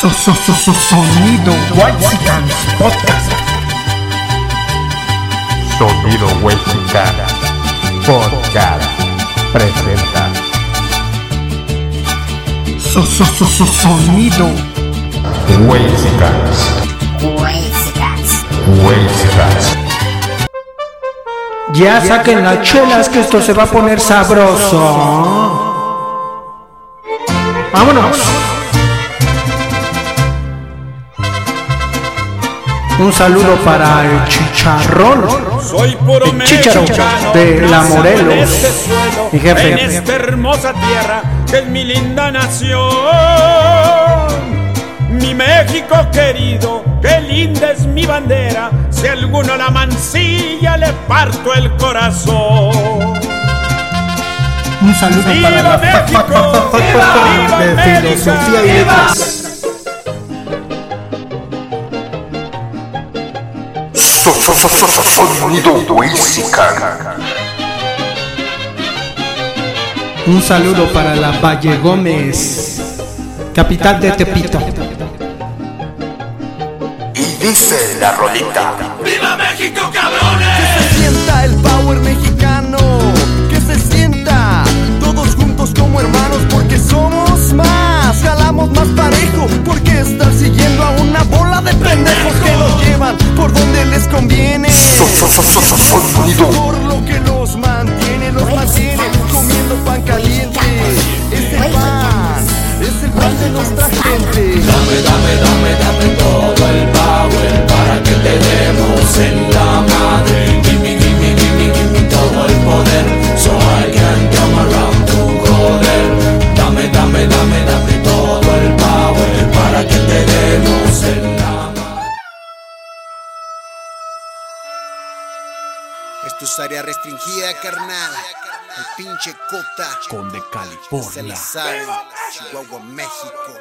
So, so, so, so, sonido Whitesicans Podcast. Sonido Huexican Podcast presenta So, so, so, so, sonido Huexicans Ya saquen las chelas que esto se va a poner sabroso. Vámonos. Un saludo para el chicharrón. Soy puro El mexicano, de la Morelos. en este suelo, Mi jefe. En esta hermosa tierra que es mi linda nación. Mi México querido, qué linda es mi bandera. Si alguno la mancilla, le parto el corazón. Un saludo para ¡Viva la México! fa- fa- fa- ¡Viva, fa- de viva filosofía y letras. Sonido Huexican Un saludo para la Valle Gómez, capital de Tepito. Y dice la rolita. Que se sienta el power mexicano, que se sienta todos juntos como hermanos porque somos más, jalamos más parejo porque estar siguiendo a una bola de pendejos que nos llevan por donde les conviene. So- so- so- so- so- Sonido Por lo que los mantiene, los mantiene. comiendo pan caliente. Ese pan. es el pan de nuestra gente. Esto es área restringida, carnal. El pinche cota. Conde Se California. Chihuahua, México.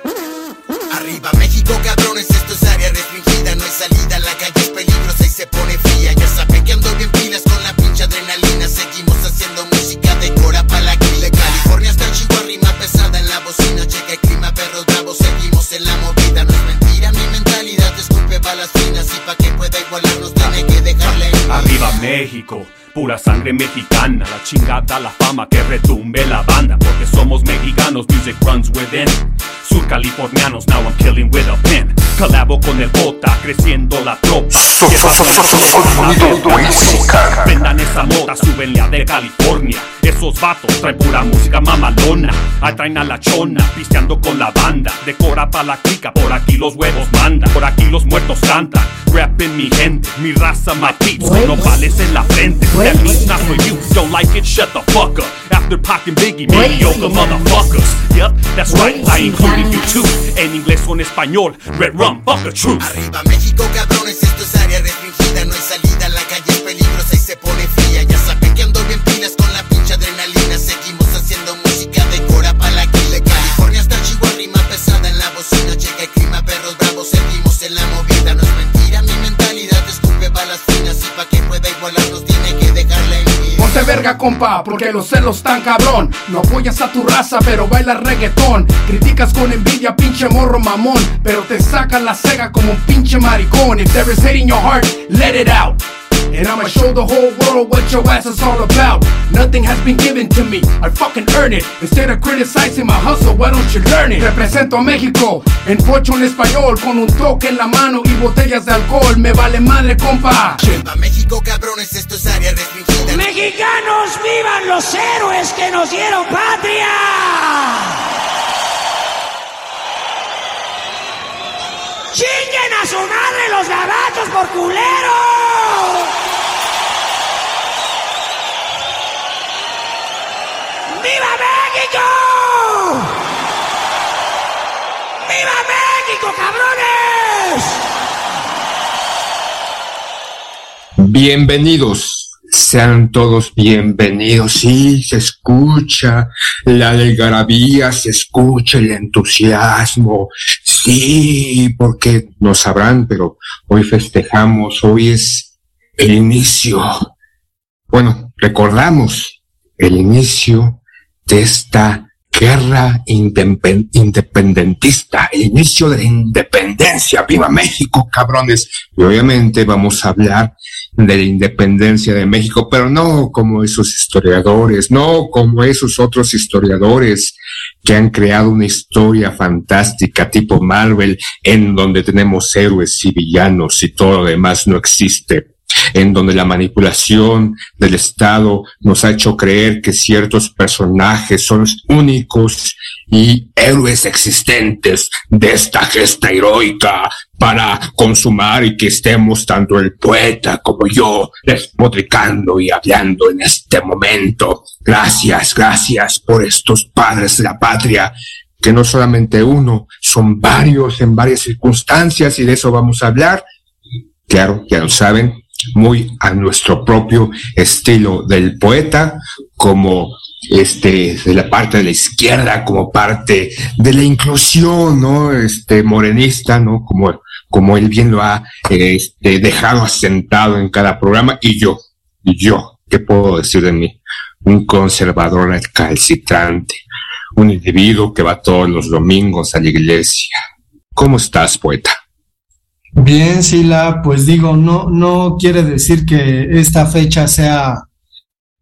Arriba México, cabrones, esto es área restringida. No hay salida, la calle es peligrosa y se pone fría. Ya saben que ando bien pilas con la pinche adrenalina. Seguimos haciendo música de cora pa' la. De California hasta Chihuahua, rima pesada en la bocina. Checa el clima, perros bravos, seguimos en la movida. No es mentira, mi mentalidad escupe balas finas. Y pa' que pueda igualarnos, tiene que dejarle Arriba México, pura sangre mexicana. La chingada, la fama que retumbe la banda. Porque somos mexicanos, music runs within. Sur californianos, now I'm killing with a pen. Colabo con el bota, creciendo la tropa. So- so- so- so- so- Sonido Huexican Prendan esa moda, súbenle a de California. Esos vatos traen pura música mamalona. Ahí traen a la chona, pisteando con la banda. Decora pa' la clica, por aquí los huevos mandan. Por aquí los muertos cantan. Rapping mi gente, mi raza, my peeps. Con nopales en la frente. That means not for you. Don't like it, shut the fuck up. After Pac and Biggie, mediocre motherfuckers. Yep, that's right, I included you too. En inglés o en español, red rum, fuck the truth. Arriba México, cabrones, esto es área restringida, no hay salida, Ponte verga, compa, porque los celos tan cabrón. No apoyas a tu raza, pero bailas reggaetón. Criticas con envidia, pinche morro mamón. Pero te sacan la cega como un pinche maricón. If there is hate in your heart, let it out. And I'ma show the whole world what your ass is all about. Nothing has been given to me, I fucking earn it. Instead of criticizing my hustle, why don't you learn it? Represento a México, en pocho en español, con un toque en la mano y botellas de alcohol. Me vale madre, compa. Arriba México, cabrones, esto es área restringida. Mexicanos, vivan los héroes que nos dieron patria. ¡Chinguen a su madre los gabachos por culeros! ¡Viva México! ¡Viva México, cabrones! Bienvenidos, sean todos bienvenidos. Sí, se escucha la algarabía, se escucha el entusiasmo. Sí, porque no sabrán, pero hoy festejamos, hoy es el inicio. Bueno, recordamos el inicio de esta guerra independentista, el inicio de la independencia. ¡Viva México, cabrones! Y obviamente vamos a hablar de la independencia de México, pero no como esos historiadores, no como esos otros historiadores que han creado una historia fantástica tipo Marvel, en donde tenemos héroes y villanos y todo lo demás no existe en donde la manipulación del Estado nos ha hecho creer que ciertos personajes son únicos y héroes existentes de esta gesta heroica para consumar y que estemos tanto el poeta como yo despotricando y hablando en este momento. Gracias, gracias por estos padres de la patria que no solamente uno, son varios en varias circunstancias y de eso vamos a hablar. Claro, ya lo saben, muy a nuestro propio estilo del poeta, como este, de la parte de la izquierda, como parte de la inclusión, ¿no? Este, morenista, ¿no? Como, como él bien lo ha este, dejado asentado en cada programa, y yo, y yo, ¿qué puedo decir de mí? Un conservador calcitrante, un individuo que va todos los domingos a la iglesia. ¿Cómo estás, poeta? Bien, Sila, pues digo, no, no quiere decir que esta fecha sea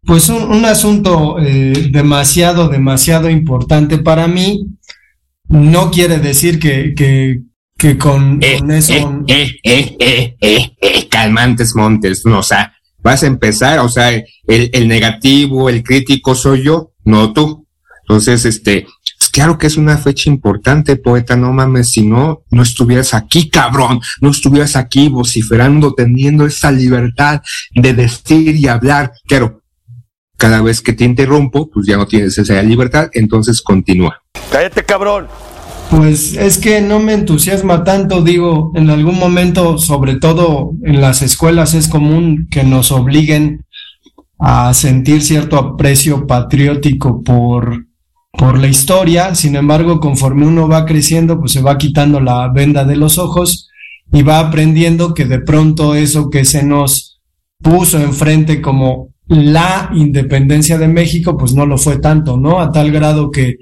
pues un, asunto eh, demasiado, demasiado importante para mí. No quiere decir que, que, que con, eh, eso... Eh, eh, eh, eh, eh, calmantes montes, no, o sea, vas a empezar, o sea, el, el negativo, el crítico soy yo, no tú. Entonces, este, claro que es una fecha importante, poeta, no mames, si no, no estuvieras aquí, cabrón, no estuvieras aquí vociferando, teniendo esa libertad de decir y hablar. Claro, cada vez que te interrumpo, pues ya no tienes esa libertad, entonces continúa. Cállate, cabrón. Pues es que no me entusiasma tanto, digo, en algún momento, sobre todo en las escuelas, es común que nos obliguen a sentir cierto aprecio patriótico por por la historia, sin embargo, conforme uno va creciendo, pues se va quitando la venda de los ojos y va aprendiendo que de pronto eso que se nos puso enfrente como la independencia de México, pues no lo fue tanto, ¿no? A tal grado que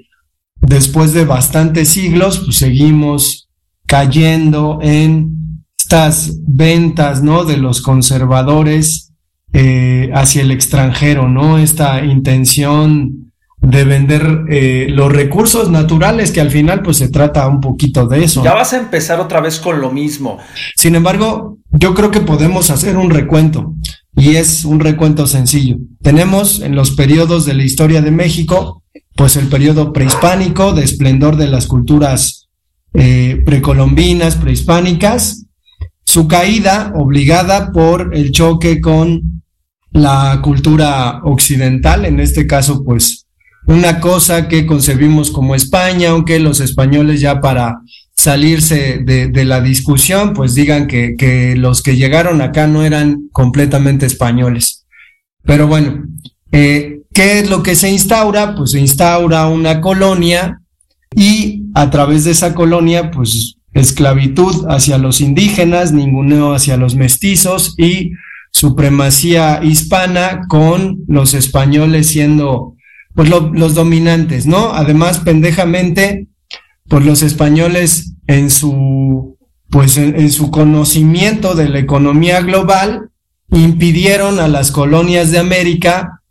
después de bastantes siglos, pues seguimos cayendo en estas ventas, ¿no? De los conservadores eh, hacia el extranjero, ¿no? Esta intención de vender eh, los recursos naturales, que al final pues se trata un poquito de eso. Ya vas a empezar otra vez con lo mismo. Sin embargo, yo creo que podemos hacer un recuento y es un recuento sencillo. Tenemos en los periodos de la historia de México, pues el periodo prehispánico de esplendor de las culturas eh, precolombinas, prehispánicas, su caída obligada por el choque con la cultura occidental, en este caso pues una cosa que concebimos como España, aunque los españoles ya para salirse de, la discusión, pues digan que, los que llegaron acá no eran completamente españoles. Pero bueno, eh, ¿qué es lo que se instaura? Pues se instaura una colonia y a través de esa colonia, pues esclavitud hacia los indígenas, ninguneo hacia los mestizos y supremacía hispana con los españoles siendo pues los dominantes, ¿no? Además, pendejamente, pues los españoles en su, pues en, su conocimiento de la economía global, impidieron a las colonias de América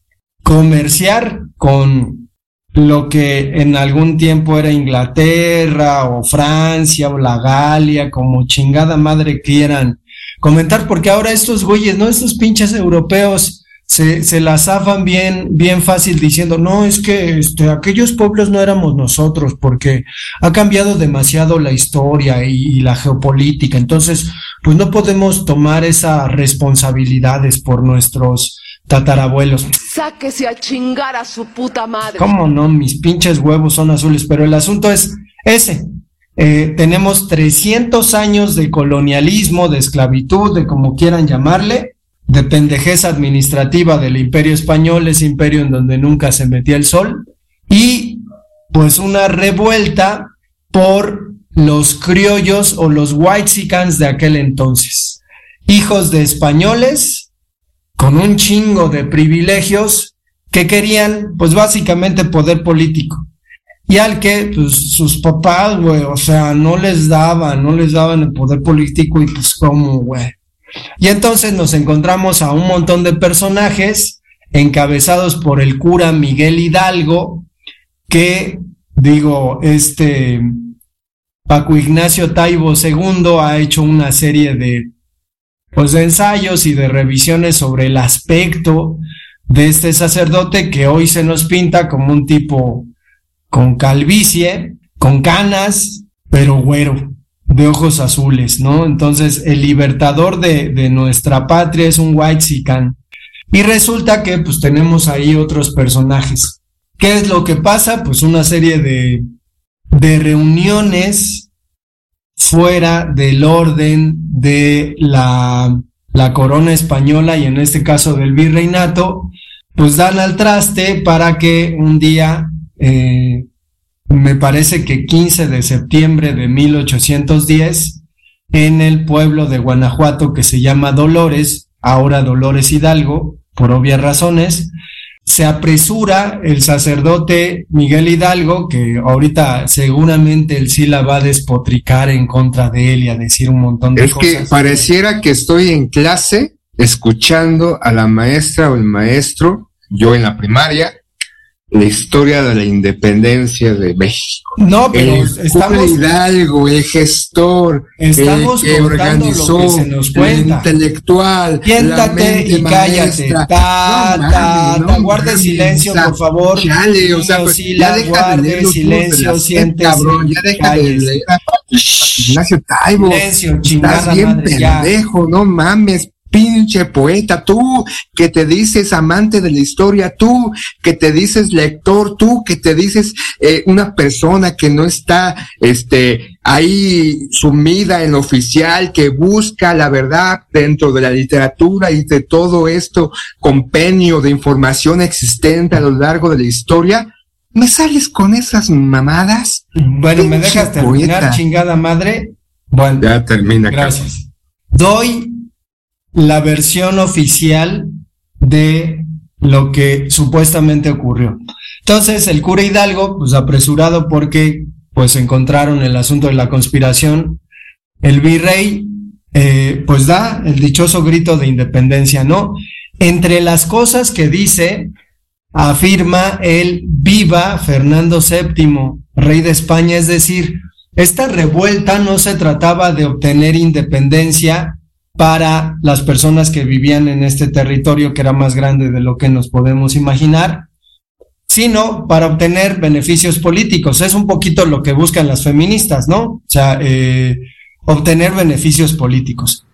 comerciar con lo que en algún tiempo era Inglaterra o Francia o la Galia, como chingada madre quieran comentar, porque ahora estos güeyes, ¿no? Estos pinches europeos se, se la zafan bien, bien fácil diciendo, no, es que este, aquellos pueblos no éramos nosotros, porque ha cambiado demasiado la historia y, la geopolítica. Entonces, pues no podemos tomar esas responsabilidades por nuestros tatarabuelos. Sáquese a chingar a su puta madre. ¿Cómo no? Mis pinches huevos son azules, pero el asunto es ese. Eh, tenemos 300 años de colonialismo, de esclavitud, de como quieran llamarle, de pendejez administrativa del imperio español, ese imperio en donde nunca se metía el sol, y pues una revuelta por los criollos o los whitesicans de aquel entonces, hijos de españoles con un chingo de privilegios que querían pues básicamente poder político. y al que pues, sus papás, güey, o sea, no les daban, no les daban el poder político y pues como, güey. Y entonces nos encontramos a un montón de personajes encabezados por el cura Miguel Hidalgo, que, digo, este Paco Ignacio Taibo II ha hecho una serie de, pues, ensayos y de revisiones sobre el aspecto de este sacerdote que hoy se nos pinta como un tipo con calvicie, con canas, pero güero, de ojos azules, ¿no? Entonces, el libertador de, nuestra patria es un white sican. Y resulta que, pues, tenemos ahí otros personajes. ¿Qué es lo que pasa? Pues una serie de, de reuniones fuera del orden de la, la corona española y en este caso del virreinato, pues dan al traste para que un día, eh, me parece que 15 de septiembre de 1810, en el pueblo de Guanajuato que se llama Dolores, ahora Dolores Hidalgo, por obvias razones, se apresura el sacerdote Miguel Hidalgo, que ahorita seguramente él sí la va a despotricar en contra de él y a decir un montón de es cosas. que pareciera que estoy en clase escuchando a la maestra o el maestro, yo en la primaria, la historia de la independencia de México. No, pero el estamos- Hidalgo, el gestor, Estamos el que lo organizó, que se nos el intelectual, Siéntate y cállate. Ta, No ta, no guarde silencio, por favor. Chale, o sea, pues, ya deja de leer los silencio, siéntese, cabrón, ya deja de cállese. leer a a Ignacio Taibo. Silencio, chingada Estás bien madre, ya. pendejo, no mames, pinche poeta, tú que te dices amante de la historia, tú que te dices lector, tú que te dices eh, una persona que no está este ahí sumida en lo oficial, que busca la verdad dentro de la literatura y de todo esto compendio de información existente a lo largo de la historia. ¿Me sales con esas mamadas? Bueno, ¿me dejas terminar, poeta. chingada madre? Bueno, Ya termina. gracias. Doy la versión oficial de lo que supuestamente ocurrió. Entonces, el cura Hidalgo, pues apresurado porque pues encontraron el asunto de la conspiración, el virrey eh, pues da el dichoso grito de independencia, ¿no? Entre las cosas que dice, afirma el viva Fernando VII, rey de España, es decir, esta revuelta no se trataba de obtener independencia para las personas que vivían en este territorio que era más grande de lo que nos podemos imaginar, sino para obtener beneficios políticos. Es un poquito lo que buscan las feministas, ¿no? O sea, eh, obtener beneficios políticos.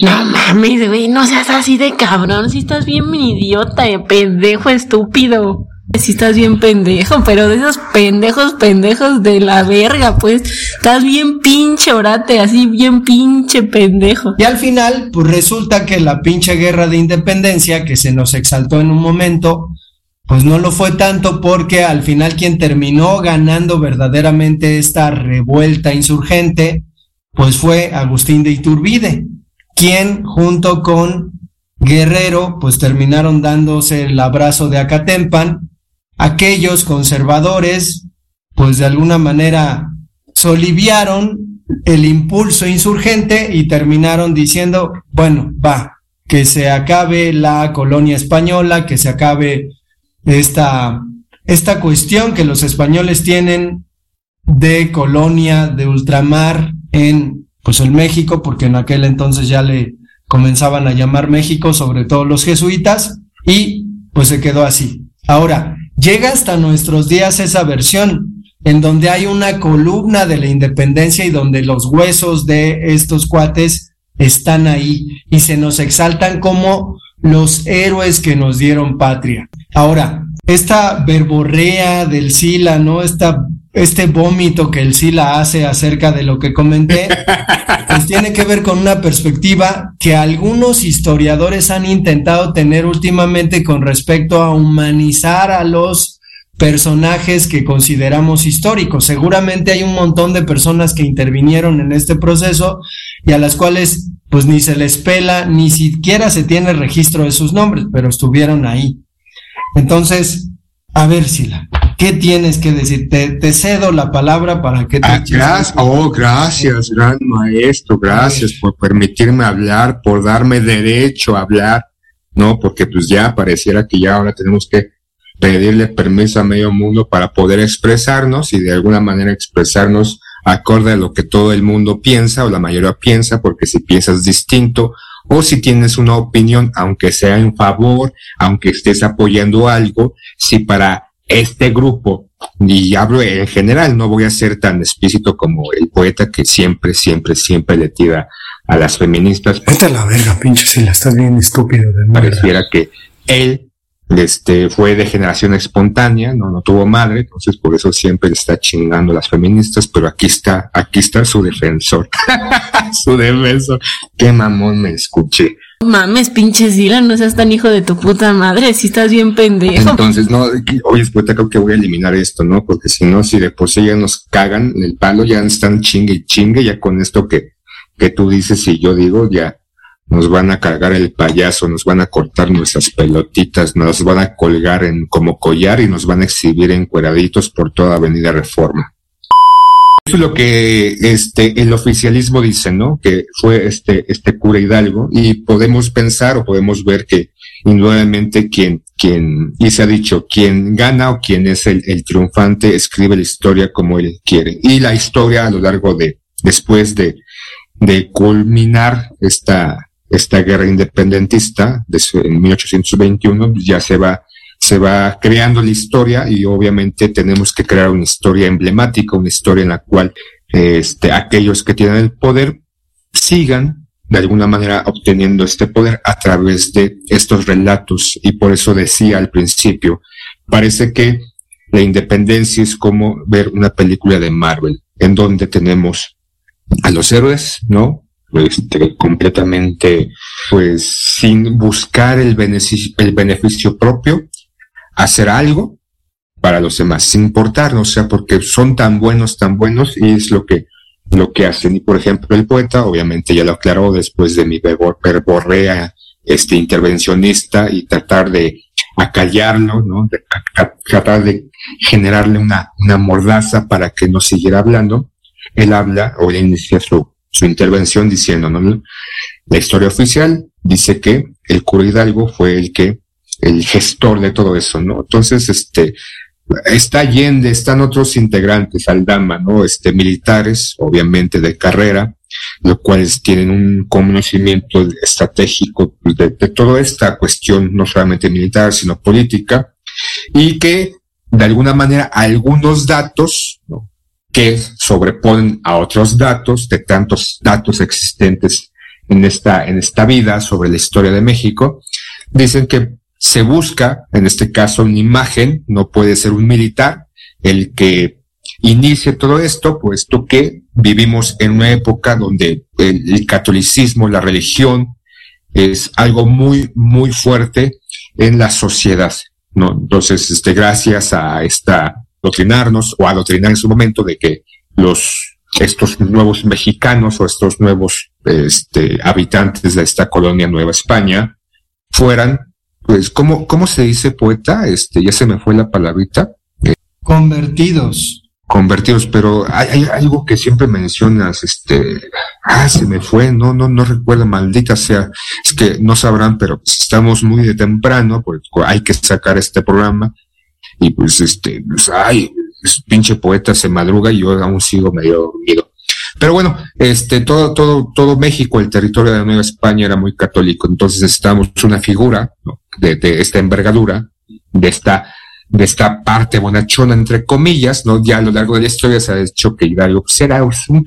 No mames, güey, no seas así de cabrón. Si estás bien idiota, pendejo, estúpido. Si estás bien pendejo, pero de esos pendejos, pendejos de la verga, pues. Estás bien pinche orate, así bien pinche pendejo. Y al final, pues resulta que la pinche guerra de independencia que se nos exaltó en un momento, pues no lo fue tanto porque al final quien terminó ganando verdaderamente esta revuelta insurgente, pues fue Agustín de Iturbide, quien junto con Guerrero, pues terminaron dándose el abrazo de Acatempan, aquellos conservadores, pues de alguna manera soliviaron el impulso insurgente y terminaron diciendo, bueno, va, que se acabe la colonia española, que se acabe esta, esta cuestión que los españoles tienen de colonia de ultramar en pues el México, porque en aquel entonces ya le comenzaban a llamar México, sobre todo los jesuitas, y pues se quedó así. Ahora, llega hasta nuestros días esa versión, en donde hay una columna de la independencia y donde los huesos de estos cuates están ahí y se nos exaltan como los héroes que nos dieron patria. Ahora, esta verborrea del Sila, ¿no? Esta, este vómito que el Sila hace acerca de lo que comenté, pues tiene que ver con una perspectiva que algunos historiadores han intentado tener últimamente con respecto a humanizar a los personajes que consideramos históricos. Seguramente hay un montón de personas que intervinieron en este proceso y a las cuales pues ni se les pela, ni siquiera se tiene registro de sus nombres, pero estuvieron ahí. Entonces, a ver, Sila, ¿Qué tienes que decir? Te, te cedo la palabra para que te ah, gracias, oh, gracias, gran maestro, gracias por permitirme hablar, por darme derecho a hablar, ¿no? Porque pues ya pareciera que ya ahora tenemos que pedirle permiso a medio mundo para poder expresarnos y de alguna manera expresarnos acorde a lo que todo el mundo piensa o la mayoría piensa, porque si piensas distinto o si tienes una opinión, aunque sea en favor, aunque estés apoyando algo, si para este grupo, y hablo en general, no voy a ser tan explícito como el poeta que siempre, siempre, siempre le tira a las feministas. Vete a la verga, pinche, si la estás bien estúpido de Pareciera que él este, fue de generación espontánea, no, no tuvo madre, entonces por eso siempre le está chingando a las feministas, pero aquí está, aquí está su defensor, su defensor. Qué mamón me escuché. Mames, pinche Sila, no seas tan hijo de tu puta madre, si estás bien pendejo. Entonces, no, oye, pues creo que voy a eliminar esto, ¿no? Porque si no, si de por sí ya nos cagan el palo, ya están chingue y chingue, ya con esto que, que tú dices y yo digo, ya nos van a cargar el payaso, nos van a cortar nuestras pelotitas, nos van a colgar en como collar y nos van a exhibir encueraditos por toda Avenida Reforma. Es lo que este el oficialismo dice, ¿no? Que fue este este cura Hidalgo y podemos pensar o podemos ver que indudablemente quien quien y se ha dicho quien gana o quien es el, el triunfante escribe la historia como él quiere y la historia a lo largo de después de de culminar esta esta guerra independentista de, en 1821 ya se va se va creando la historia y obviamente tenemos que crear una historia emblemática, una historia en la cual este, aquellos que tienen el poder sigan de alguna manera obteniendo este poder a través de estos relatos. Y por eso decía al principio, parece que la independencia es como ver una película de Marvel, en donde tenemos a los héroes, ¿no? Este, completamente, pues, sin buscar el beneficio, el beneficio propio, hacer algo para los demás, sin importarnos, o sea, porque son tan buenos, tan buenos, y es lo que, lo que hacen. Y por ejemplo, el poeta, obviamente ya lo aclaró después de mi verborrea, este intervencionista y tratar de acallarlo, ¿no? De, tratar de generarle una, una mordaza para que no siguiera hablando. Él habla o inicia su, su intervención diciendo, ¿no? La historia oficial dice que el cura Hidalgo fue el que el gestor de todo eso, ¿no? Entonces, este, está Allende, están otros integrantes, Aldama, ¿no? Este, militares, obviamente de carrera, los cuales tienen un conocimiento estratégico de, de toda esta cuestión, no solamente militar, sino política, y que de alguna manera algunos datos, ¿no? que sobreponen a otros datos, de tantos datos existentes en esta, en esta vida sobre la historia de México, dicen que se busca, en este caso, una imagen, no puede ser un militar, el que inicie todo esto, puesto que vivimos en una época donde el, catolicismo, la religión, es algo muy, muy fuerte en la sociedad, ¿no? Entonces, este, gracias a esta doctrinarnos o adoctrinar en su momento de que los, estos nuevos mexicanos o estos nuevos, este, habitantes de esta colonia Nueva España fueran pues, ¿cómo, cómo se dice poeta? Este, ya se me fue la palabrita. convertidos. Convertidos, pero hay, algo que siempre mencionas, este, ah, se me fue, no, no, no recuerdo, maldita sea, es que no sabrán, pero pues, estamos muy de temprano, pues hay que sacar este programa, y pues este, pues, ay, pinche poeta se madruga y yo aún sigo medio dormido. Pero bueno, este, todo, todo, todo México, el territorio de la Nueva España era muy católico, entonces estábamos una figura de, de, esta envergadura, de esta, de esta parte bonachona, entre comillas, ¿no? Ya a lo largo de la historia se ha dicho que Hidalgo pues, era un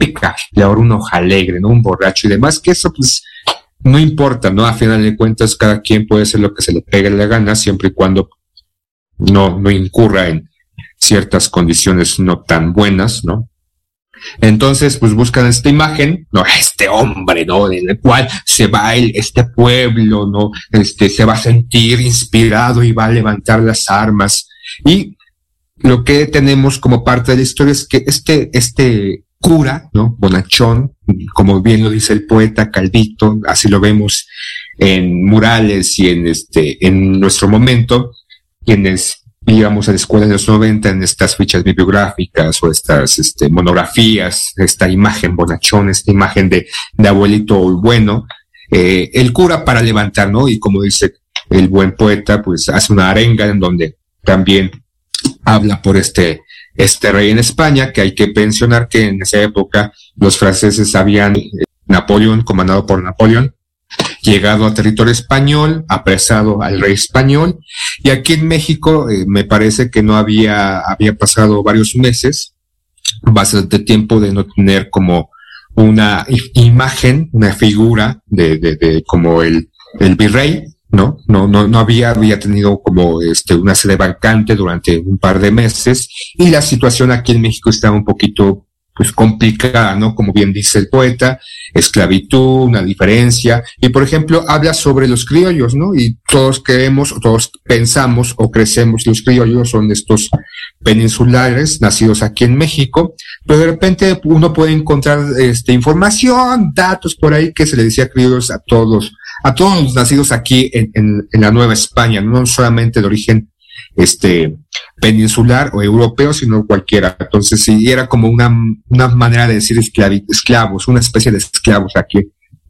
ahora un hoja alegre, ¿no? Un borracho y demás, que eso pues no importa, ¿no? A final de cuentas, cada quien puede hacer lo que se le pegue la gana, siempre y cuando no, no incurra en ciertas condiciones no tan buenas, ¿no? Entonces, pues buscan esta imagen, ¿no? Este hombre, ¿no? En el cual se va el, este pueblo, ¿no? Este, se va a sentir inspirado y va a levantar las armas. Y lo que tenemos como parte de la historia es que este, este cura, ¿no? Bonachón, como bien lo dice el poeta Calvito, así lo vemos en murales y en este, en nuestro momento, quienes íbamos a la escuela en los 90 en estas fichas bibliográficas o estas este, monografías, esta imagen bonachón, esta imagen de, de abuelito bueno, eh, el cura para levantar, ¿no? Y como dice el buen poeta, pues hace una arenga en donde también habla por este, este rey en España, que hay que mencionar que en esa época los franceses habían, eh, Napoleón, comandado por Napoleón, llegado a territorio español, apresado al rey español, y aquí en México eh, me parece que no había, había pasado varios meses, bastante tiempo de no tener como una imagen, una figura de, de, de como el, el virrey, ¿no? No, no, no había, había tenido como este, una sede vacante durante un par de meses y la situación aquí en México estaba un poquito pues complicada, ¿no? Como bien dice el poeta, esclavitud, una diferencia, y por ejemplo habla sobre los criollos, ¿no? Y todos creemos, todos pensamos o crecemos, los criollos son estos peninsulares nacidos aquí en México, pero de repente uno puede encontrar este, información, datos por ahí que se le decía criollos a todos, a todos los nacidos aquí en, en, en la Nueva España, no solamente de origen este peninsular o europeo, sino cualquiera. Entonces, sí, era como una, una manera de decir esclavos, una especie de esclavos aquí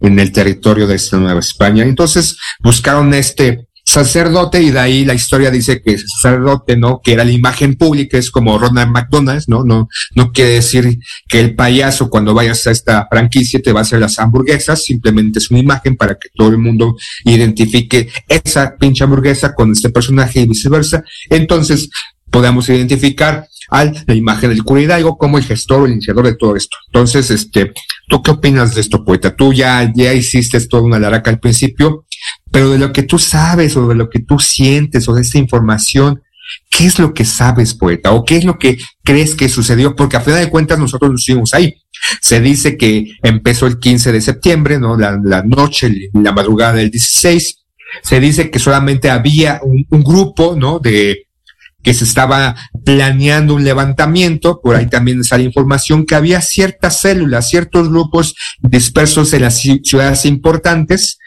en el territorio de esta Nueva España. Entonces, buscaron este sacerdote y de ahí la historia dice que sacerdote, ¿no? Que era la imagen pública, es como Ronald McDonald's, ¿no? No, no quiere decir que el payaso cuando vayas a esta franquicia te va a hacer las hamburguesas, simplemente es una imagen para que todo el mundo identifique esa pinche hamburguesa con este personaje y viceversa. Entonces, podemos identificar a la imagen del cura como el gestor o el iniciador de todo esto. Entonces, este, ¿tú qué opinas de esto, poeta? Tú ya, ya hiciste toda una laraca al principio, pero de lo que tú sabes o de lo que tú sientes o de esta información, ¿qué es lo que sabes, poeta? ¿O qué es lo que crees que sucedió? Porque a final de cuentas nosotros nos fuimos ahí. Se dice que empezó el 15 de septiembre, ¿no? La, la noche, la madrugada del 16. Se dice que solamente había un, un grupo, ¿no? De, que se estaba planeando un levantamiento, por ahí también sale información que había ciertas células, ciertos grupos dispersos en las ciudades importantes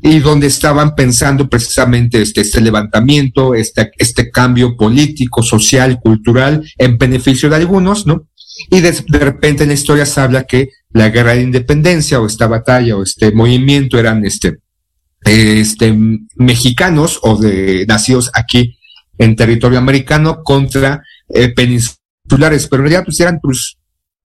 y donde estaban pensando precisamente este, este levantamiento, este, este cambio político, social, cultural, en beneficio de algunos, ¿no? Y de, de, repente en la historia se habla que la guerra de independencia o esta batalla o este movimiento eran este, este, mexicanos o de nacidos aquí en territorio americano contra eh, peninsulares, pero en realidad pues eran pues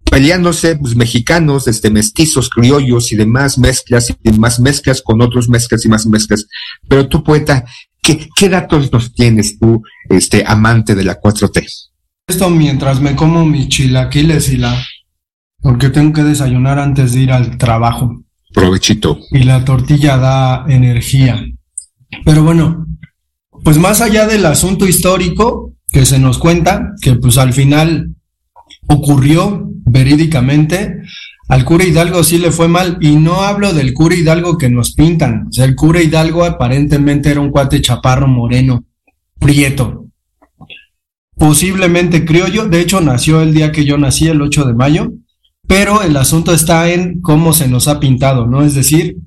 peleándose pues, mexicanos, este, mestizos, criollos y demás mezclas y demás mezclas con otros mezclas y más mezclas. Pero tú, poeta, ¿qué, qué datos nos tienes tú, este, amante de la 4T? Esto mientras me como mis chilaquiles y la... porque tengo que desayunar antes de ir al trabajo. Provechito. Y la tortilla da energía. Pero bueno, pues más allá del asunto histórico que se nos cuenta, que pues al final ocurrió verídicamente, al cura Hidalgo sí le fue mal, y no hablo del cura Hidalgo que nos pintan, o sea, el cura Hidalgo aparentemente era un cuate chaparro moreno, prieto, posiblemente criollo, de hecho nació el día que yo nací, el 8 de mayo, pero el asunto está en cómo se nos ha pintado, ¿no? Es decir,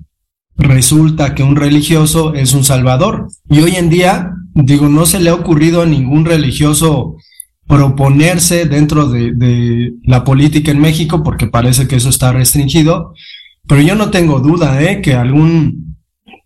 resulta que un religioso es un salvador, y hoy en día, digo, no se le ha ocurrido a ningún religioso proponerse dentro de, la política en México, porque parece que eso está restringido, pero yo no tengo duda ¿eh? que algún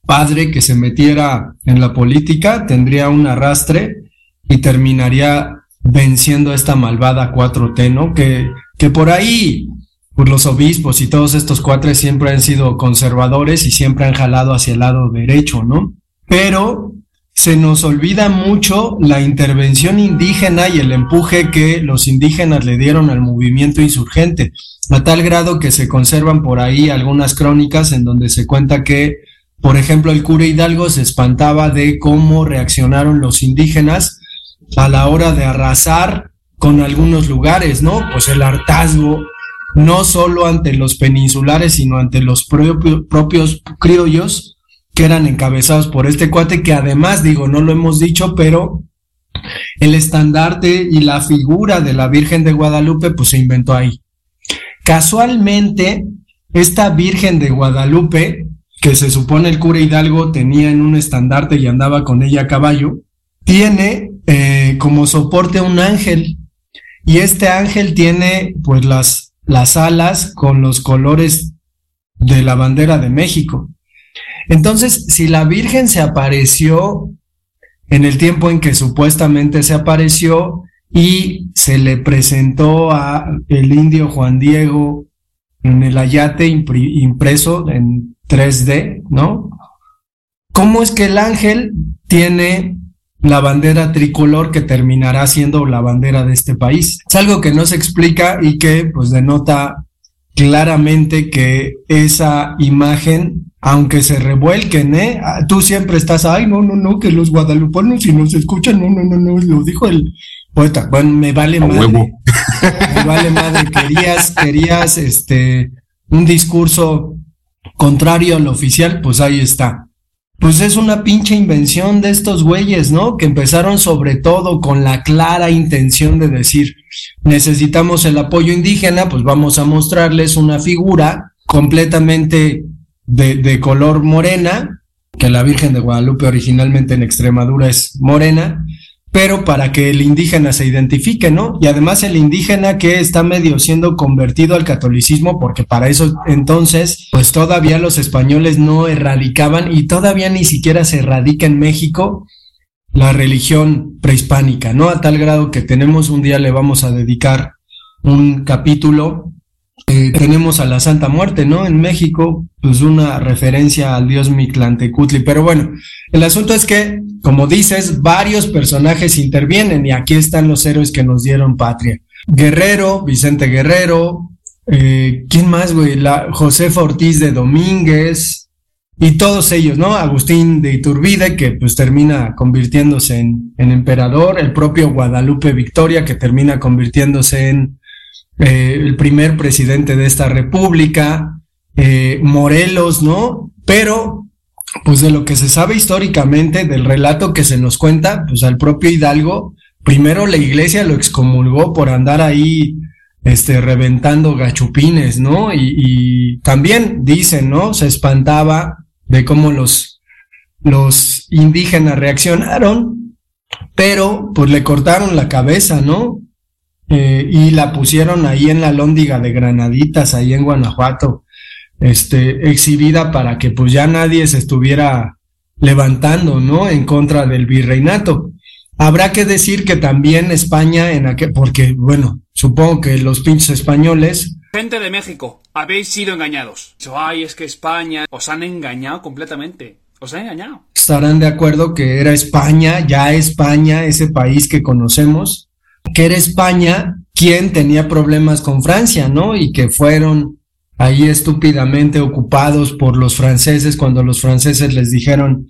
padre que se metiera en la política tendría un arrastre y terminaría venciendo esta malvada 4T, ¿no? Que, que por ahí, pues los obispos y todos estos cuatres siempre han sido conservadores y siempre han jalado hacia el lado derecho, ¿no? Pero se nos olvida mucho la intervención indígena y el empuje que los indígenas le dieron al movimiento insurgente, a tal grado que se conservan por ahí algunas crónicas en donde se cuenta que, por ejemplo, el cura Hidalgo se espantaba de cómo reaccionaron los indígenas a la hora de arrasar con algunos lugares, ¿no? Pues el hartazgo, no solo ante los peninsulares, sino ante los propio, propios criollos, que eran encabezados por este cuate, que además, digo, no lo hemos dicho, pero el estandarte y la figura de la Virgen de Guadalupe, pues se inventó ahí. Casualmente, esta Virgen de Guadalupe, que se supone el cura Hidalgo tenía en un estandarte y andaba con ella a caballo, tiene eh, como soporte un ángel y este ángel tiene pues las, las alas con los colores de la bandera de México. Entonces, si la Virgen se apareció en el tiempo en que supuestamente se apareció y se le presentó a el indio Juan Diego en el ayate impreso en 3D, ¿no? ¿Cómo es que el ángel tiene la bandera tricolor que terminará siendo la bandera de este país? Es algo que no se explica y que pues denota claramente que esa imagen, aunque se revuelquen, ¿eh? Ah, tú siempre estás, ay, no, no, no, que los guadalupanos si nos escuchan, no, no, no, no, lo dijo el poeta. Bueno, me vale madre. Me vale madre. Querías, querías, este, un discurso contrario al oficial, pues ahí está. Pues es una pinche invención de estos güeyes, ¿no? Que empezaron sobre todo con la clara intención de decir, necesitamos el apoyo indígena, pues vamos a mostrarles una figura completamente de, de color morena, que la Virgen de Guadalupe originalmente en Extremadura es morena, pero para que el indígena se identifique, ¿no? Y además el indígena que está medio siendo convertido al catolicismo, porque para eso entonces, pues todavía los españoles no erradicaban y todavía ni siquiera se erradica en México la religión prehispánica, ¿no? A tal grado que tenemos un día le vamos a dedicar un capítulo eh, tenemos a la Santa Muerte, ¿no? En México, pues una referencia al dios Mictlantecutli. Pero bueno, el asunto es que, como dices, varios personajes intervienen y aquí están los héroes que nos dieron patria. Guerrero, Vicente Guerrero, eh, ¿quién más, güey? La Josefa Ortiz de Domínguez y todos ellos, ¿no? Agustín de Iturbide, que pues termina convirtiéndose en, en emperador, el propio Guadalupe Victoria, que termina convirtiéndose en eh, el primer presidente de esta república, eh, Morelos, ¿no? Pero, pues de lo que se sabe históricamente, del relato que se nos cuenta, pues al propio Hidalgo, primero la iglesia lo excomulgó por andar ahí, este, reventando gachupines, ¿no? Y, y también dicen, ¿no? Se espantaba de cómo los, los indígenas reaccionaron, pero pues le cortaron la cabeza, ¿no? Eh, y la pusieron ahí en la lóndiga de Granaditas, ahí en Guanajuato, este, exhibida para que pues ya nadie se estuviera levantando, ¿no? En contra del virreinato. Habrá que decir que también España en aquel, porque bueno, supongo que los pinches españoles. Gente de México, habéis sido engañados. Ay, es que España os han engañado completamente. Os han engañado. Estarán de acuerdo que era España, ya España, ese país que conocemos, que era España quien tenía problemas con Francia, ¿no? Y que fueron ahí estúpidamente ocupados por los franceses cuando los franceses les dijeron,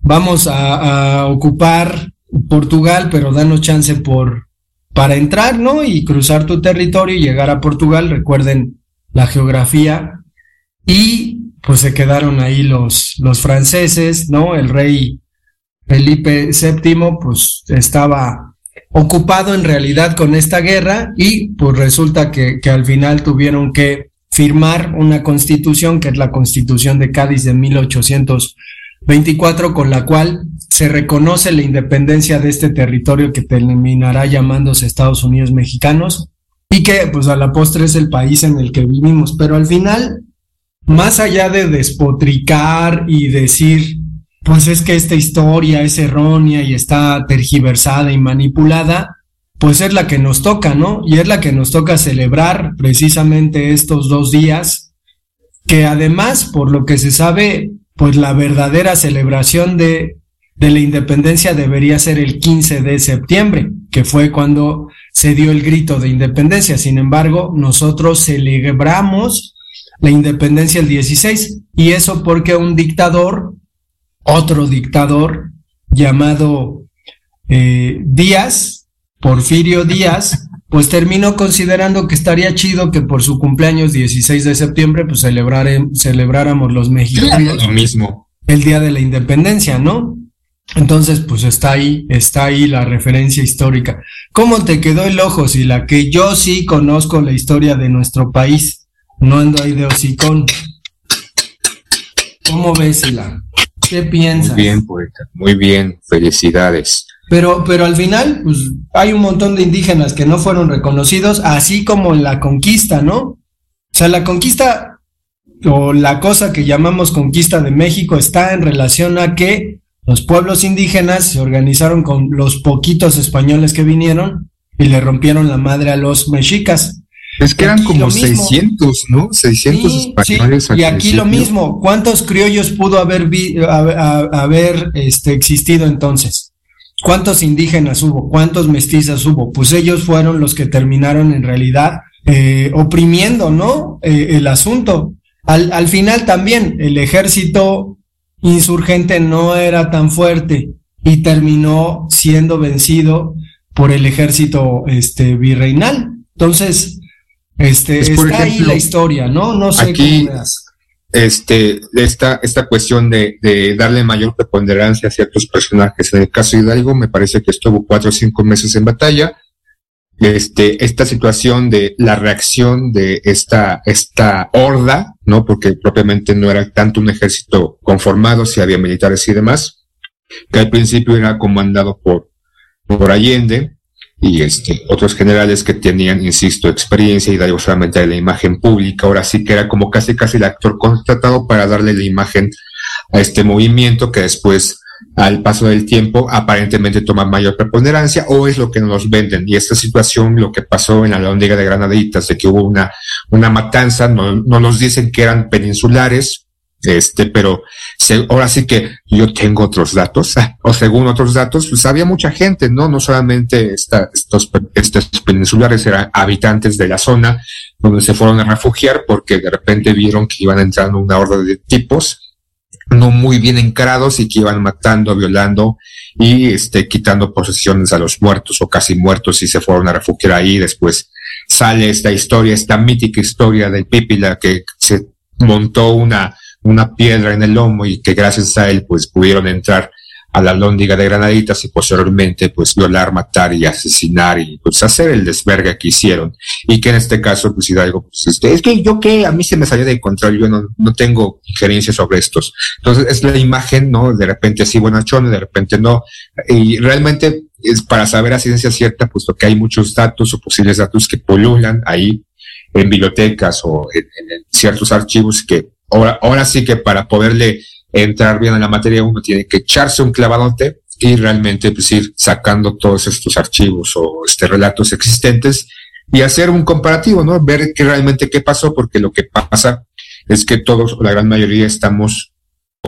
vamos a, ocupar Portugal, pero danos chance por para entrar, ¿no? Y cruzar tu territorio y llegar a Portugal. Recuerden la geografía. Y pues se quedaron ahí los, los franceses, ¿no? El rey Felipe VII, pues estaba ocupado en realidad con esta guerra y pues resulta que, que, al final tuvieron que firmar una constitución que es la constitución de Cádiz de 1824 con la cual se reconoce la independencia de este territorio que terminará llamándose Estados Unidos mexicanos y que pues a la postre es el país en el que vivimos. Pero al final más allá de despotricar y decir pues es que esta historia es errónea y está tergiversada y manipulada, pues es la que nos toca, ¿no? Y es la que nos toca celebrar precisamente estos dos días, que además, por lo que se sabe, pues la verdadera celebración de, de la independencia debería ser el 15 de septiembre, que fue cuando se dio el grito de independencia. Sin embargo, nosotros celebramos la independencia el 16, y eso porque un dictador otro dictador llamado eh, Díaz, Porfirio Díaz, pues terminó considerando que estaría chido que por su cumpleaños 16 de septiembre pues celebráramos los mexicanos lo mismo el día de la independencia, ¿no? Entonces, pues está ahí, está ahí la referencia histórica. ¿Cómo te quedó el ojo, si la que yo sí conozco la historia de nuestro país? No ando ahí de hocicón. ¿Cómo ves, Sila? ¿Qué piensas? Muy bien, poeta. Muy bien. Felicidades. Pero, pero al final, pues hay un montón de indígenas que no fueron reconocidos, así como en la conquista, ¿no? O sea, la conquista o la cosa que llamamos conquista de México está en relación a que los pueblos indígenas se organizaron con los poquitos españoles que vinieron y le rompieron la madre a los mexicas. Es que eran Aquí como lo mismo. 600, ¿no? 600 Sí, españoles. sí, y aquí lo mismo. ¿Cuántos criollos pudo haber, vi- haber este, existido entonces? ¿Cuántos indígenas hubo? ¿Cuántos mestizas hubo? Pues ellos fueron los que terminaron en realidad eh, oprimiendo, ¿no? Eh, el asunto. Al, al final también el ejército insurgente no era tan fuerte y terminó siendo vencido por el ejército este, virreinal. Entonces, este, Pues, por está ahí la historia, ¿no? No sé aquí- cómo este, esta, esta cuestión de, de darle mayor preponderancia a ciertos personajes. En el caso de Hidalgo, me parece que estuvo cuatro o cinco meses en batalla. Este, esta situación de la reacción de esta, esta horda, ¿no? Porque propiamente no era tanto un ejército conformado, si había militares y demás, que al principio era comandado por, por Allende y este, otros generales que tenían, insisto, experiencia y Hidalgo solamente de la imagen pública. Ahora sí que era como casi casi el actor contratado para darle la imagen a este movimiento que después al paso del tiempo aparentemente toma mayor preponderancia o es lo que nos venden. Y esta situación, lo que pasó en la Lóndiga de Granaditas, de que hubo una, una matanza, no, no nos dicen que eran peninsulares, este, pero se- ahora sí que yo tengo otros datos, o según otros datos, pues había mucha gente, ¿no? No solamente esta- estos, estos peninsulares eran habitantes de la zona donde se fueron a refugiar porque de repente vieron que iban entrando una horda de tipos no muy bien encarados y que iban matando, violando y este, quitando posesiones a los muertos o casi muertos y se fueron a refugiar ahí. Después sale esta historia, esta mítica historia del Pípila que se montó una, una piedra en el lomo y que gracias a él pues pudieron entrar a la lóndiga de Granaditas y posteriormente pues violar, matar y asesinar y pues hacer el desvergue que hicieron y que en este caso pues Hidalgo pues este, es que yo que a mí se me salió de control, yo no, no tengo injerencia sobre estos. Entonces es la imagen, ¿no? De repente sí bonachón, de repente no. Y realmente es para saber a ciencia cierta, puesto que hay muchos datos o posibles datos que pululan ahí en bibliotecas o en ciertos archivos que ahora, ahora sí que para poderle entrar bien a la materia uno tiene que echarse un clavadote y realmente pues ir sacando todos estos archivos o este relatos existentes y hacer un comparativo, ¿no? Ver que realmente qué pasó, porque lo que pasa es que todos, o la gran mayoría, estamos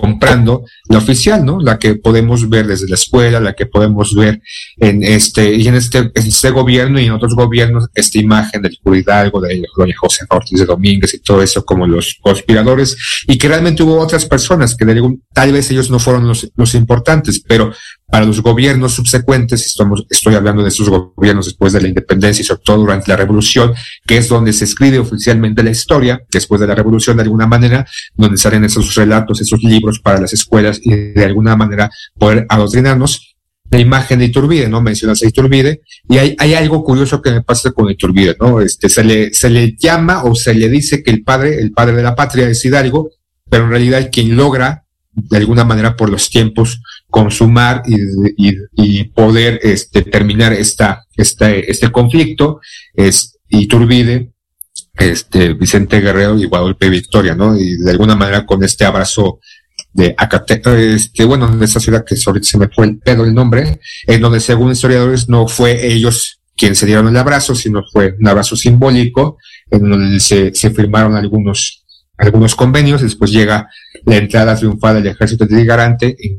comprando la oficial, ¿no? La que podemos ver desde la escuela, la que podemos ver en este, y en este, este gobierno y en otros gobiernos, esta imagen del Cura Hidalgo, de doña José Ortiz de Domínguez y todo eso como los conspiradores, y que realmente hubo otras personas que tal vez ellos no fueron los, los importantes, pero para los gobiernos subsecuentes, estamos, estoy hablando de esos gobiernos después de la independencia y sobre todo durante la revolución, que es donde se escribe oficialmente la historia, después de la revolución de alguna manera, donde salen esos relatos, esos libros para las escuelas y de alguna manera poder adoctrinarnos. La imagen de Iturbide, ¿no? Mencionas a Iturbide, y hay, hay algo curioso que me pasa con Iturbide, ¿no? Este, se le, se le llama o se le dice que el padre, el padre de la patria es Hidalgo, pero en realidad quien logra de alguna manera por los tiempos consumar y, y, y poder este, terminar esta, este, este conflicto es Iturbide, este, Vicente Guerrero y Guadalupe Victoria, ¿no? Y de alguna manera con este abrazo de Acate, este, bueno, de esa ciudad que ahorita se me fue el pedo el nombre, en donde según historiadores no fue ellos quienes se dieron el abrazo, sino fue un abrazo simbólico, en donde se, se firmaron algunos, algunos convenios, después llega la entrada triunfal del ejército de Garante y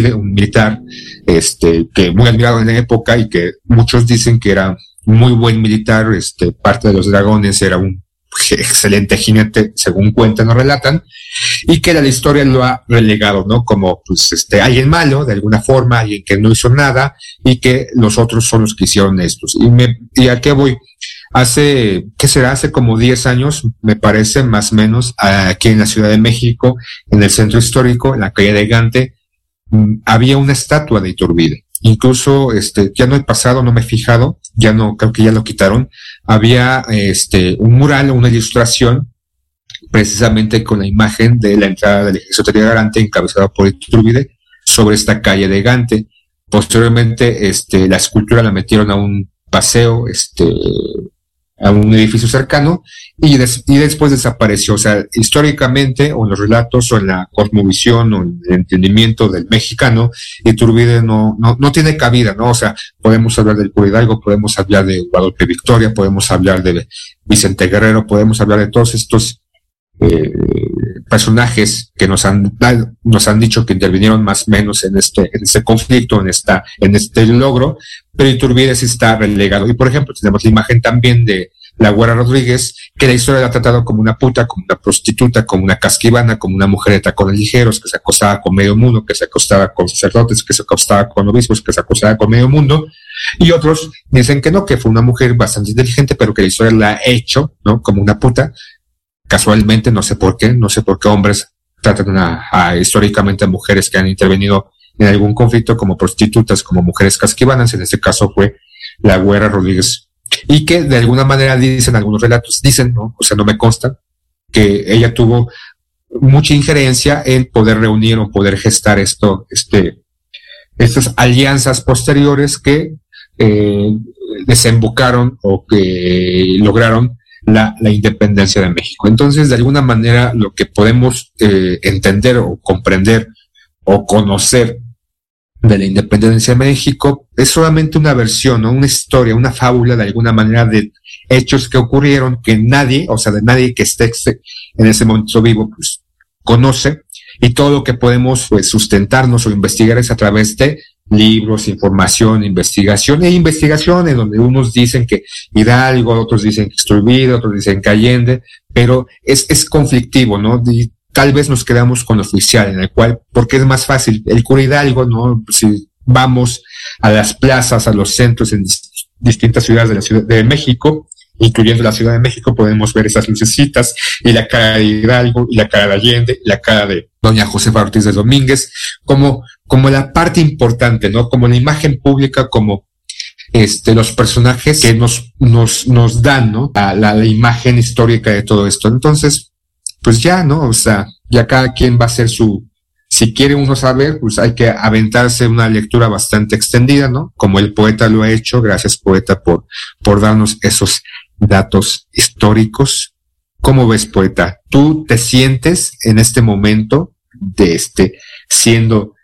de un militar este que muy admirado en la época y que muchos dicen que era muy buen militar, este parte de los dragones era un excelente jinete, según cuentan o relatan, y que la historia lo ha relegado, ¿no? Como, pues, este, alguien malo, de alguna forma, alguien que no hizo nada, y que los otros son los que hicieron estos. Y me, y a qué voy? Hace, ¿qué será? Hace como 10 años, me parece, más o menos, aquí en la Ciudad de México, en el centro histórico, en la calle de Gante, había una estatua de Iturbide. Incluso, este, ya no he pasado, no me he fijado, ya no, creo que ya lo quitaron. Había, este, un mural, una ilustración, precisamente con la imagen de la entrada del ejército de Garante, encabezada por Iturbide, sobre esta calle de Gante. Posteriormente, este, la escultura la metieron a un paseo, este, a un edificio cercano y, des- y después desapareció. O sea, históricamente, o en los relatos, o en la cosmovisión, o en el entendimiento del mexicano, Iturbide no, no, no tiene cabida, ¿no? O sea, podemos hablar del Hidalgo, podemos hablar de Guadalupe Victoria, podemos hablar de Vicente Guerrero, podemos hablar de todos estos eh, personajes que nos han nos han dicho que intervinieron más o menos en este en este conflicto en esta en este logro pero Iturbide sí está relegado. Y por ejemplo tenemos la imagen también de la Güera Rodríguez que la historia la ha tratado como una puta como una prostituta como una casquivana como una mujer de tacones ligeros que se acostaba con medio mundo que se acostaba con sacerdotes que se acostaba con obispos que se acostaba con medio mundo. Y otros dicen que no que fue una mujer bastante inteligente pero que la historia la ha hecho no como una puta casualmente, no sé por qué, no sé por qué hombres tratan a, históricamente a mujeres que han intervenido en algún conflicto como prostitutas, como mujeres casquivanas, en este caso fue la Güera Rodríguez, y que de alguna manera dicen algunos relatos, dicen, ¿no? o sea, no me consta, que ella tuvo mucha injerencia en poder reunir o poder gestar esto, este, estas alianzas posteriores que eh, desembocaron o que lograron la, la independencia de México. Entonces, de alguna manera, lo que podemos eh, entender o comprender o conocer de la independencia de México es solamente una versión, ¿no? una historia, una fábula de alguna manera de hechos que ocurrieron que nadie, o sea, de nadie que esté en ese momento vivo, pues conoce y todo lo que podemos pues sustentarnos o investigar es a través de libros, información, investigación e investigaciones donde unos dicen que Hidalgo, otros dicen que Iturbide, otros dicen que Allende, pero es, es conflictivo, ¿no? Y tal vez nos quedamos con lo oficial, en el cual, porque es más fácil, el cura Hidalgo, ¿no? Si vamos a las plazas, a los centros en dis- distintas ciudades de la Ciudad de México, incluyendo la Ciudad de México, podemos ver esas lucecitas y la cara de Hidalgo y la cara de Allende y la cara de doña Josefa Ortiz de Domínguez, como, como la parte importante, ¿no? Como la imagen pública, como este, los personajes que nos, nos, nos dan, ¿no? La, la, la imagen histórica de todo esto. Entonces, pues ya, ¿no? O sea, ya cada quien va a hacer su, si quiere uno saber, pues hay que aventarse una lectura bastante extendida, ¿no? Como el poeta lo ha hecho, gracias poeta por, por darnos esos datos históricos. ¿Cómo ves, poeta? ¿Tú te sientes en este momento de este, siendo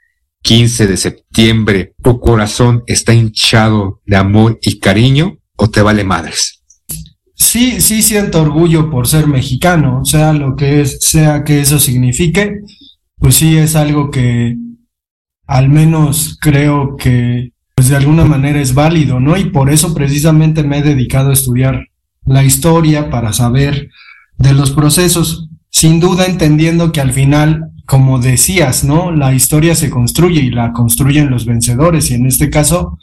15 de septiembre, tu corazón está hinchado de amor y cariño o te vale madres? Sí, sí siento orgullo por ser mexicano, sea lo que es, sea que eso signifique, pues sí es algo que al menos creo que pues de alguna manera es válido, ¿no? Y por eso precisamente me he dedicado a estudiar la historia para saber de los procesos, sin duda entendiendo que al final, como decías, ¿no? La historia se construye y la construyen los vencedores y en este caso,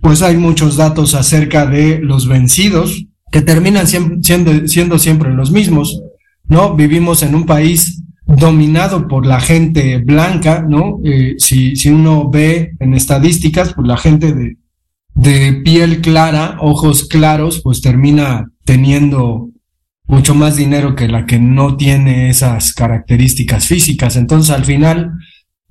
pues hay muchos datos acerca de los vencidos que terminan siendo, siendo siempre los mismos, ¿no? Vivimos en un país dominado por la gente blanca, ¿no? Eh, si, si uno ve en estadísticas, pues la gente de, de piel clara, ojos claros, pues termina teniendo mucho más dinero que la que no tiene esas características físicas. Entonces, al final,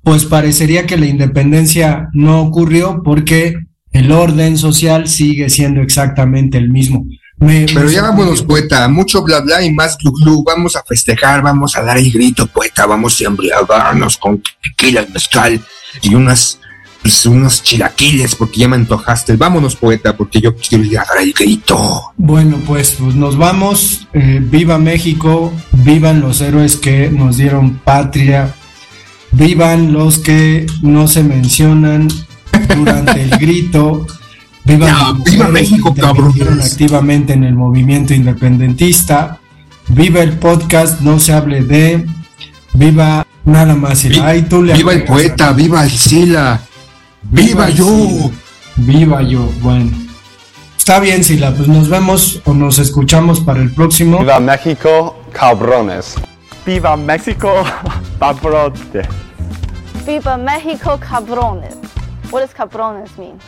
pues parecería que la independencia no ocurrió porque el orden social sigue siendo exactamente el mismo. Me- Pero me ya vámonos, poeta, mucho bla bla y más glu glu, vamos a festejar, vamos a dar el grito, poeta, vamos a embriagarnos con tequila y mezcal y unas, pues, unos chilaquiles, porque ya me antojaste. Vámonos, poeta, porque yo quiero ir a dar el grito. Bueno, pues, pues nos vamos. Eh, viva México, vivan los héroes que nos dieron patria, vivan los que no se mencionan durante el grito. Vivan Ya, las viva México, cabrones. activamente en el movimiento independentista. Viva el podcast, no se hable de. Viva nada más. y ay, tú le Viva el poeta, viva el Sila, viva yo. Sila. Viva yo, bueno. Está bien, Sila, pues nos vemos o nos escuchamos para el próximo. Viva México, cabrones. Viva México, paporote. Viva Mexico, cabrones. What does cabrones mean?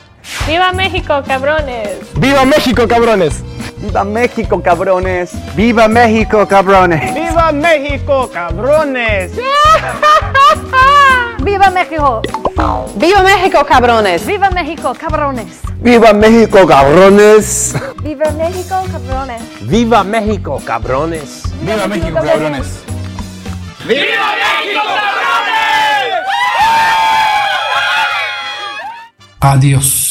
¡Viva México, cabrones! Viva México, cabrones. Viva México, cabrones. Viva México, cabrones. ¡Viva México, cabrones! Viva México. ¡Viva México, cabrones! ¡Viva México, cabrones! ¡Viva México, cabrones! ¡Viva México, cabrones! ¡Viva México, cabrones! ¡Viva México, cabrones! ¡Viva México, cabrones! Adiós.